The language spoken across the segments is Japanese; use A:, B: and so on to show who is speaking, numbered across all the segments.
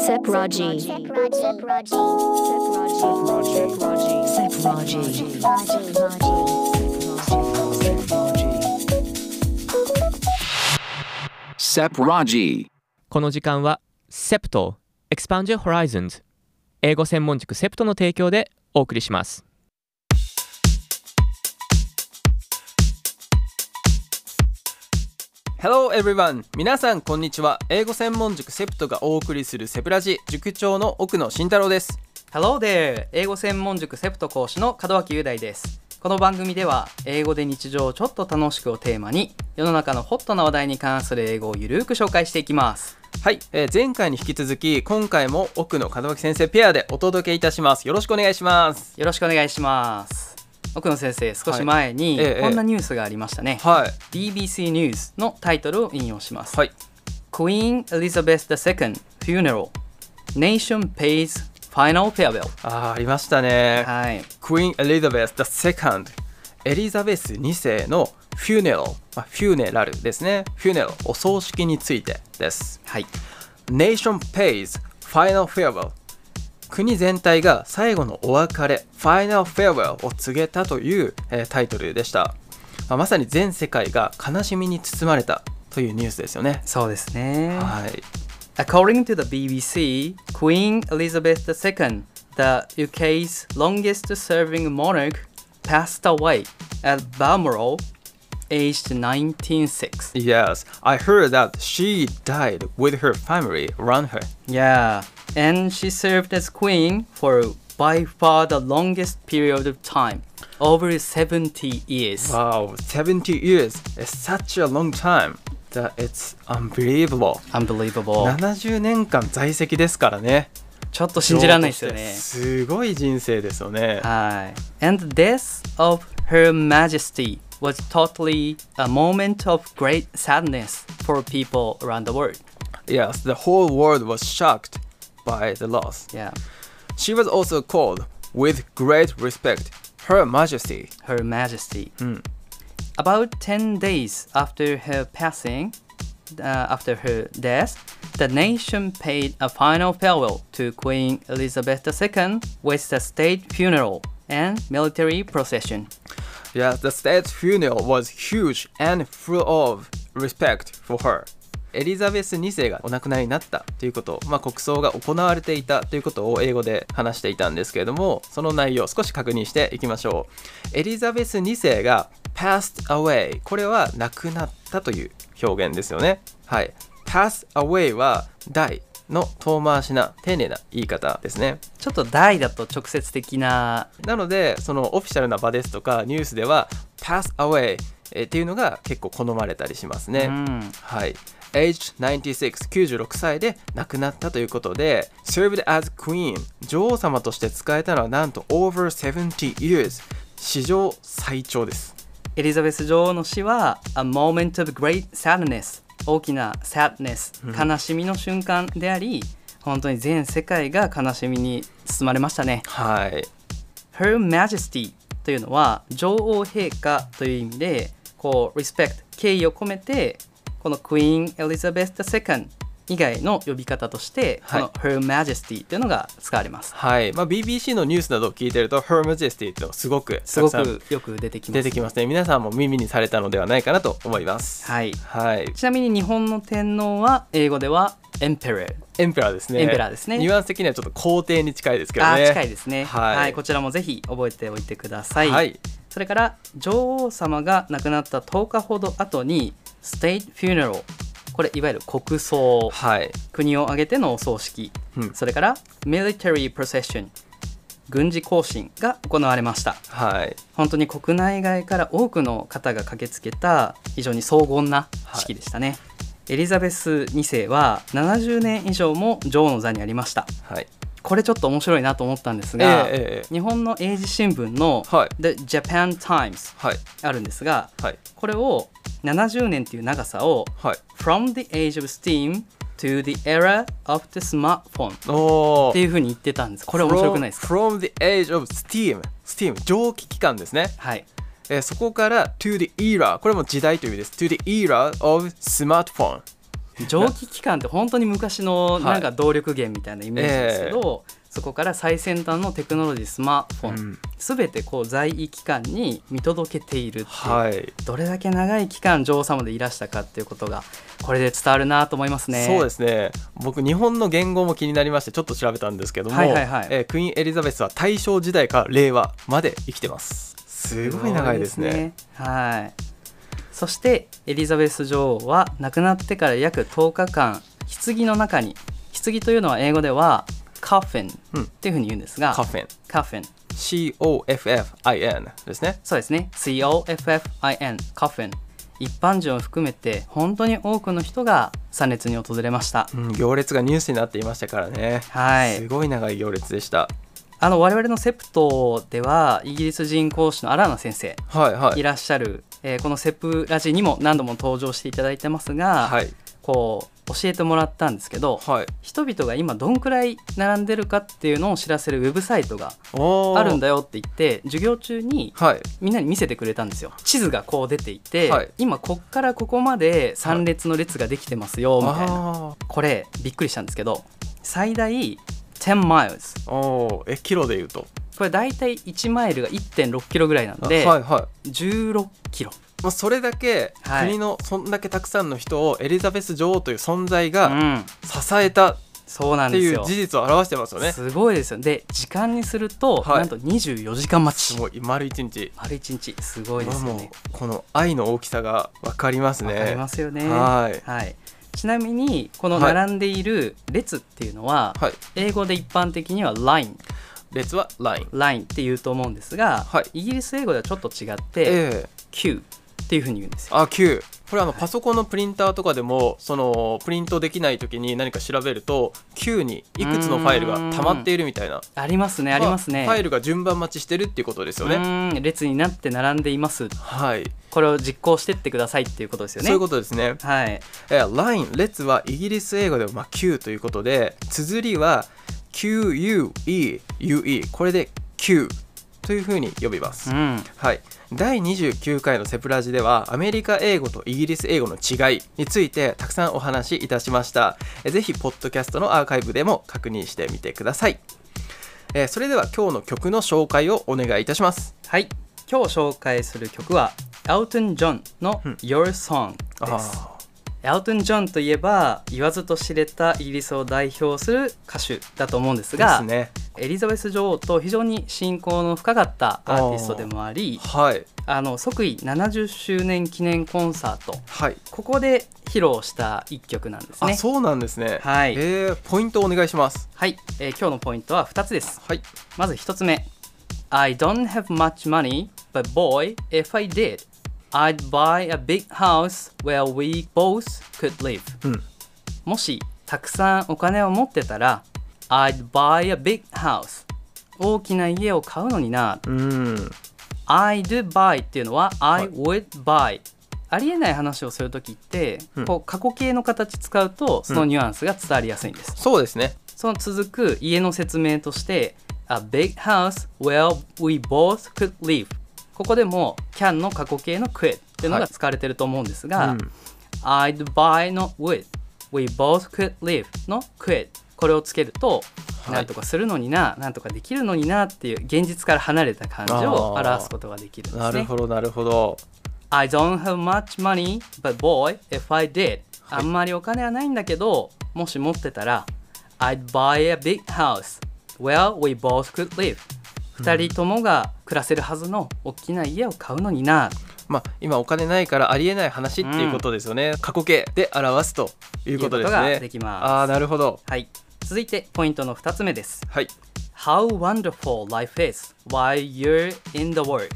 A: Sepraji. Sepraji.
B: Sepraji.
C: この時間は SEPT Expand Your Horizons 英語専門塾 SEPT の提供でお送りします
D: Hello everyone 皆さんこんにちは英語専門塾セプトがお送りするセプラジ塾長の奥野慎太郎です
E: Hello there! 英語専門塾セプト講師の門脇雄大です。この番組では英語で日常をちょっと楽しくをテーマに世の中のホットな話題に関する英語をゆるーく紹介していきます。
D: はい、えー前回に引き続き今回も奥野門脇先生ペアでお届けいたしますよろしくお願いします
E: よろしくお願いします。奥野先生、少し前に
D: はい。ええ
E: こんなニュースがありましたね。
D: はい。
E: BBC ニュースのタイトルを引用します。
D: はい。
E: Queen Elizabeth II Funeral. Nation Pays Final Farewell.
D: あーありましたね。
E: はい。
D: クイーン・エリザベス II エリザベス2世のフューネラル、まあ、フューネラルですね。フューネラルお葬式についてです。
E: はい。
D: Nation pays final farewell 国全体が最後のお別れ Final farewell を告げたという、えータイトルでした、まあまさに全世界が悲しみに包まれたというニュースですよね
E: そうですね。
D: はい、
E: According to the BBC, Queen Elizabeth II, the UK's longest serving monarch, passed away at Balmoral, aged 196.
D: Yes I heard that she died with her family around her
E: Yeah, and she served as queen for by far the longest period of time, over 70 years.
D: Wow 70 years is such a long time that it's unbelievable
E: Unbelievable.
D: 70年間在籍ですからね
E: ちょっと信じられないですよね。
D: すごい人生ですよね。
E: はい。And the death of Her Majesty was totally a moment of great sadness for people around the world.
D: Yes, the whole world was shocked by the loss.
E: Yeah.
D: She was also called, with great respect, Her Majesty.
E: Her Majesty. About 10 days after her passing, uh, after her death, the nation paid a final farewell to Queen Elizabeth II with a state funeral and military procession.
D: Yes, the state funeral was huge and full of respect for her. エリザベス2世がお亡くなりになったということ、まあ、国葬が行われていたということを英語で話していたんですけれどもその内容を少し確認していきましょう。エリザベス2世が passed away これは亡くなったという表現ですよね。はい。pass away は die の遠回しな丁寧な言い方ですね。
E: ちょっと大だと直接的な。
D: なのでそのオフィシャルな場ですとかニュースでは pass away えーっていうのが結構好まれたりしますね、
E: うん。
D: はい。Aged 96、96歳で亡くなったということで、served as queen、女王様として使えたのはなんと over 70 years、史上最長です。
E: エリザベス女王の死は A moment of great sadness 大きな sadness 悲しみの瞬間であり本当に全世界が悲しみに包まれましたね
D: はい。
E: Her Majesty というのは女王陛下という意味でこう respect 敬意を込めてこの Queen Elizabeth II 以外の呼び方として、
D: はい
E: この Her Majesty というのが使われます
D: はい。まあ、BBC のニュースなどを聞いてると、Her Majesty ってのがすごく
E: すご
D: たく
E: よく出てきます
D: 出てきますね。皆さんも耳にされたのではないかなと思います。
E: はい
D: はい。
E: ちなみに日本の天皇は英語では Emperor
D: エンペラーですね。
E: エンペラーですね
D: ニュアンス的にはちょっと皇帝に近いですけどね。
E: 近いですね、
D: はい
E: はい、こちらもぜひ覚えておいてください、
D: はい。
E: それから女王様が亡くなった10日ほど後に State Funeral これいわゆる国葬
D: はい。
E: 国を挙げてのお葬式、
D: うん
E: それから Military Procession 軍事行進が行われました
D: はい。
E: 本当に国内外から多くの方が駆けつけた非常に荘厳な式でしたね、エリザベス2世は70年以上も女王の座にありました
D: はい。
E: これちょっと面白いなと思ったんですが、
D: ええええ
E: 日本の英字新聞の
D: はい
E: The Japan Times
D: はい。
E: あるんですが
D: はい。
E: これを70年っていう長さを
D: はい。
E: From the age of steam to the era of the smartphone っていう風に言ってたんですこれ面白くないですか
D: From, from the age of steam steam 蒸気機関ですね、
E: はい
D: えーそこから to the era これも時代という意味です to the era of smartphone
E: 蒸気機関って本当に昔の
D: はい
E: なんか動力源みたいなイメージですけど、そこから最先端のテクノロジースマートフォン、
D: うん。
E: すべてこう在位期間に見届けているっていう、
D: はい。
E: どれだけ長い期間女王様でいらしたかっていうことがこれで伝わるなと思いますね。
D: そうですね。僕日本の言語も気になりましてちょっと調べたんですけども、
E: はいはいはい。
D: えークイーンエリザベスは大正時代から令和まで生きてます。すごい長いですね。
E: すごいはい。そしてエリザベス女王は亡くなってから約10日間棺の中に。棺というのは英語ではカフェンっていうふうに言うんですが、
D: カフェン
E: カフェン
D: COFFIN ですね。
E: そうですね。COFFIN カフェン一般人を含めて本当に多くの人が参列に訪れました。
D: うん行列がニュースになっていましたからね、
E: はい。
D: すごい長い行列でした。
E: あの我々のセプトではイギリス人講師のアラーナ先生。
D: はいはい。
E: いらっしゃる、えーこのセプラジにも何度も登場していただいてますが、
D: はい。
E: こう教えてもらったんですけど
D: はい。
E: 人々が今どんくらい並んでるかっていうのを知らせるウェブサイトがあるんだよって言って授業中に
D: はい。
E: みんなに見せてくれたんですよ。地図がこう出ていて、
D: はい。
E: 今こっからここまで参列の列ができてますよみたいな、
D: あ
E: これびっくりしたんですけど最大10 miles
D: ーおー。えキロで言うと？
E: これ大体1マイルが1.6キロぐらいなんで、
D: はいはい。
E: 16キロ、
D: まあ、それだけ
E: はい。
D: 国のそんだけたくさんの人をエリザベス女王という存在
E: う
D: が
E: ん、
D: 支えたっ
E: そうなん
D: ていう
E: ですよ
D: 事実を表してますよね。
E: すごいですよ。で時間にすると、
D: はい。
E: なんと24時間待ち。
D: すごい。丸一日。
E: 丸一日。すごいですね。
D: うこの愛の大きさが分かりますね。
E: わかりますよね。
D: はい。
E: はい。ちなみにこの
D: はい。
E: 並んでいる列っていうのは、
D: はい。
E: 英語で一般的には line
D: 列はライン。
E: line って言うと思うんですが、
D: はい。
E: イギリス英語ではちょっと違って、
D: ええ。
E: Q っていうふうに言うんですよ。
D: あ Q これあのパソコンのプリンターとかでもそのプリントできない時に何か調べると Q にいくつのファイルが溜まっているみたいな。
E: ありますねありますね、
D: ファイルが順番待ちしてるっていうことですよね。
E: うん列になって並んでいます。
D: はい、
E: これを実行してってくださいっていうことですよね。
D: そういうことですね。
E: はい。
D: えー line 列はイギリス英語ではまあ Q ということで綴りは QUEUE これで Q というふうに呼びます、
E: うん。
D: はい。第29回のセプラジではアメリカ英語とイギリス英語の違いについてたくさんお話しいたしました。えーぜひポッドキャストのアーカイブでも確認してみてください。えーそれでは今日の曲の紹介をお願いいたします。
E: はい。今日紹介する曲はエルトン・ジョンの
D: うん。
E: Your Song です、
D: あ
E: エルトン・ジョンといえば言わずと知れたイギリスを代表する歌手だと思うんです
D: ー
E: が
D: ですね
E: エリザベス女王と非常に親交の深かったアーティストでもあり
D: はい。
E: あの即位70周年記念コンサート。
D: はい。
E: ここで披露した一曲なんですね。
D: あそうなんですね。
E: はい。
D: えーポイントお願いします。
E: はい、えー今日のポイントは2つです。
D: はい。
E: まず1つ目。I don't have much money but boy if I did I'd buy a big house where we both could live.
D: うん。
E: もしたくさんお金を持ってたら I'd buy a big house. 大きな家を買うのにな。
D: うん。
E: I'd buy っていうのは
D: は
E: I
D: い
E: would buy ありえない話をするときって、
D: うん。
E: こう過去形の形使うとそのニュアンスが伝わりやすいんです、
D: そうですね。
E: その続く家の説明として、A big house where we both could live。ここでも can の過去形の could っていうのが使われてると思うんですが、
D: うん。
E: I'd buy の would、we both could live の could。これをつけると、
D: はい
E: なんとかするのにな、なんとかできるのになっていう現実から離れた感じを表すことができるんですね。
D: なるほどなるほど
E: I don't have much money, but boy, if I did. あんまりお金はないんだけど、もし持ってたら、I'd buy a big house where we both could live. 二人ともが暮らせるはずの大きな家を買うのにな。
D: まあ今お金ないからありえない話っていうことですよね、過去形で表すということですねああなるほど
E: はい。続いてポイントの2つ目です。
D: はい
E: How wonderful life is while you're in the world.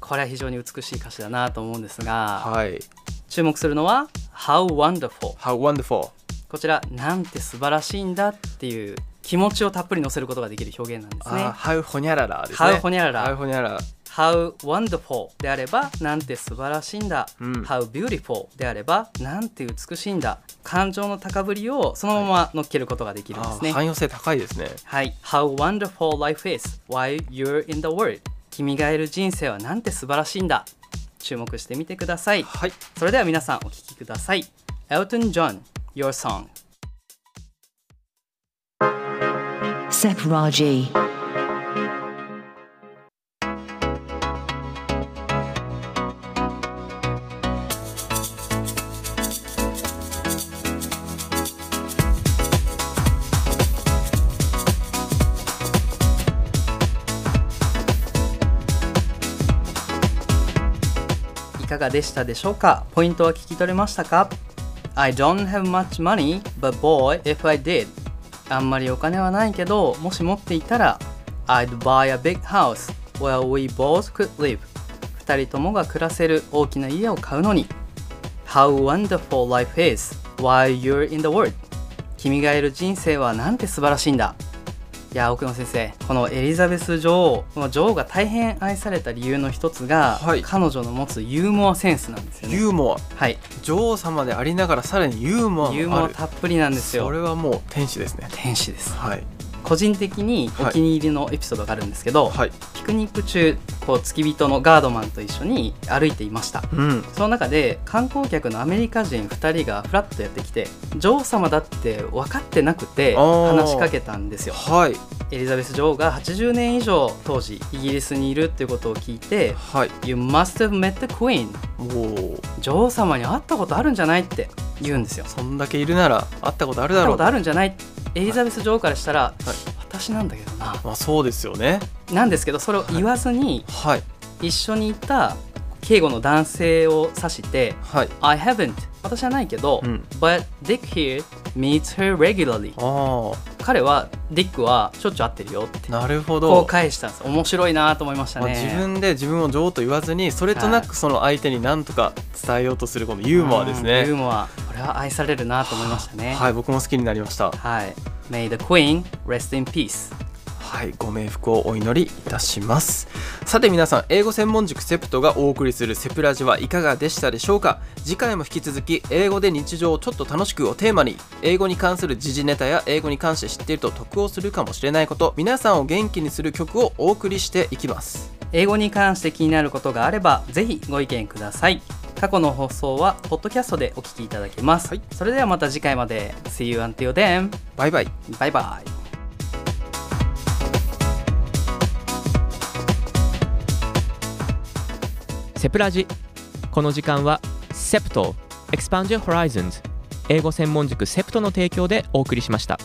E: これは非常に美しい歌詞だなと思うんですが、
D: はい
E: 注目するのは How wonderful。
D: How wonderful
E: こちらなんて素晴らしいんだっていう気持ちをたっぷり乗せることができる表現なんですね
D: あー。How ほにゃららですね
E: How ほにゃらら
D: How ほにゃらら
E: How wonderful であればなんて素晴らしいんだ。
D: うん
E: How beautiful であればなんて美しいんだ。感情の高ぶりをそのまま乗っけることができるんですね。
D: 汎用性高いですね
E: はい。How wonderful life is while you're in the world. 君がいる人生はなんて素晴らしいんだ。注目してみてください。
D: はい
E: それでは皆さんお聞きください。エルトン・ジョン your song. がでしたでしょうかポイントは聞き取れましたか ?I don't have much money, but boy, if I did. あんまりお金はないけど、もし持っていたら I'd buy a big house where we both could live. 二人ともが暮らせる大きな家を買うのに How wonderful life is while you're in the world. 君がいる人生はなんて素晴らしいんだ。いや奥野先生このエリザベス女王この女王が大変愛された理由の一つが、
D: はい。
E: 彼女の持つユーモアセンスなんですよね。
D: ユーモア。
E: はい。
D: 女王様でありながらさらにユーモアもある。
E: ユーモアたっぷりなんですよ。
D: それはもう天使ですね。
E: 天使です。
D: はい
E: 個人的にお気に入りのエピソードがあるんですけど、
D: はい。
E: ピクニック中こう付き人のガードマンと一緒に歩いていました。
D: うん。
E: その中で観光客のアメリカ人2人がフラッとやってきて女王様だって分かってなくて話しかけたんですよ。
D: はい。
E: エリザベス女王が80年以上当時イギリスにいるっていうことを聞いて
D: はい。
E: You must have met the queen. 女王様に会ったことあるんじゃないって言うんですよ。
D: そんだけいるなら会ったことある
E: 会ったこ
D: だろう
E: とあるんじゃないエリザベス女王からしたら、
D: はい。
E: 私なんだけどな。
D: まあそうですよね。
E: なんですけどそれを言わずに
D: はい。
E: 一緒にいた警護の男性を指して
D: はい。
E: I haven't 私はないけど、
D: うん。
E: But Dick here meets her regularly
D: あ
E: 彼はディックはしょっちゅう会ってるよって
D: あなるほ
E: こう
D: ど
E: 返したんです。面白いなと思いました
D: まあ、
E: ね、
D: 自分で自分を女王と言わずにそれとなくその相手に何とか伝えようとするこのユーモアです
E: うん
D: ね
E: ユーモアは愛されるなと思いましたね。
D: はい僕も好きになりました。
E: はい。May the Queen rest in peace.
D: はいご冥福をお祈りいたします。さて皆さん英語専門塾セプトがお送りするセプラジはいかがでしたでしょうか？次回も引き続き英語で日常をちょっと楽しくをテーマに英語に関する時事ネタや英語に関して知っていると得をするかもしれないこと皆さんを元気にする曲をお送りしていきます。
E: 英語に関して気になることがあればぜひご意見ください過去の放送はポッドキャストでお聞きいただけます、
D: はい。
E: それではまた次回まで。See you until then
D: バイバイ。
E: バイバイ。
C: セプラジ。この時間はセプト。Expand Your Horizons 英語専門塾セプトの提供でお送りしました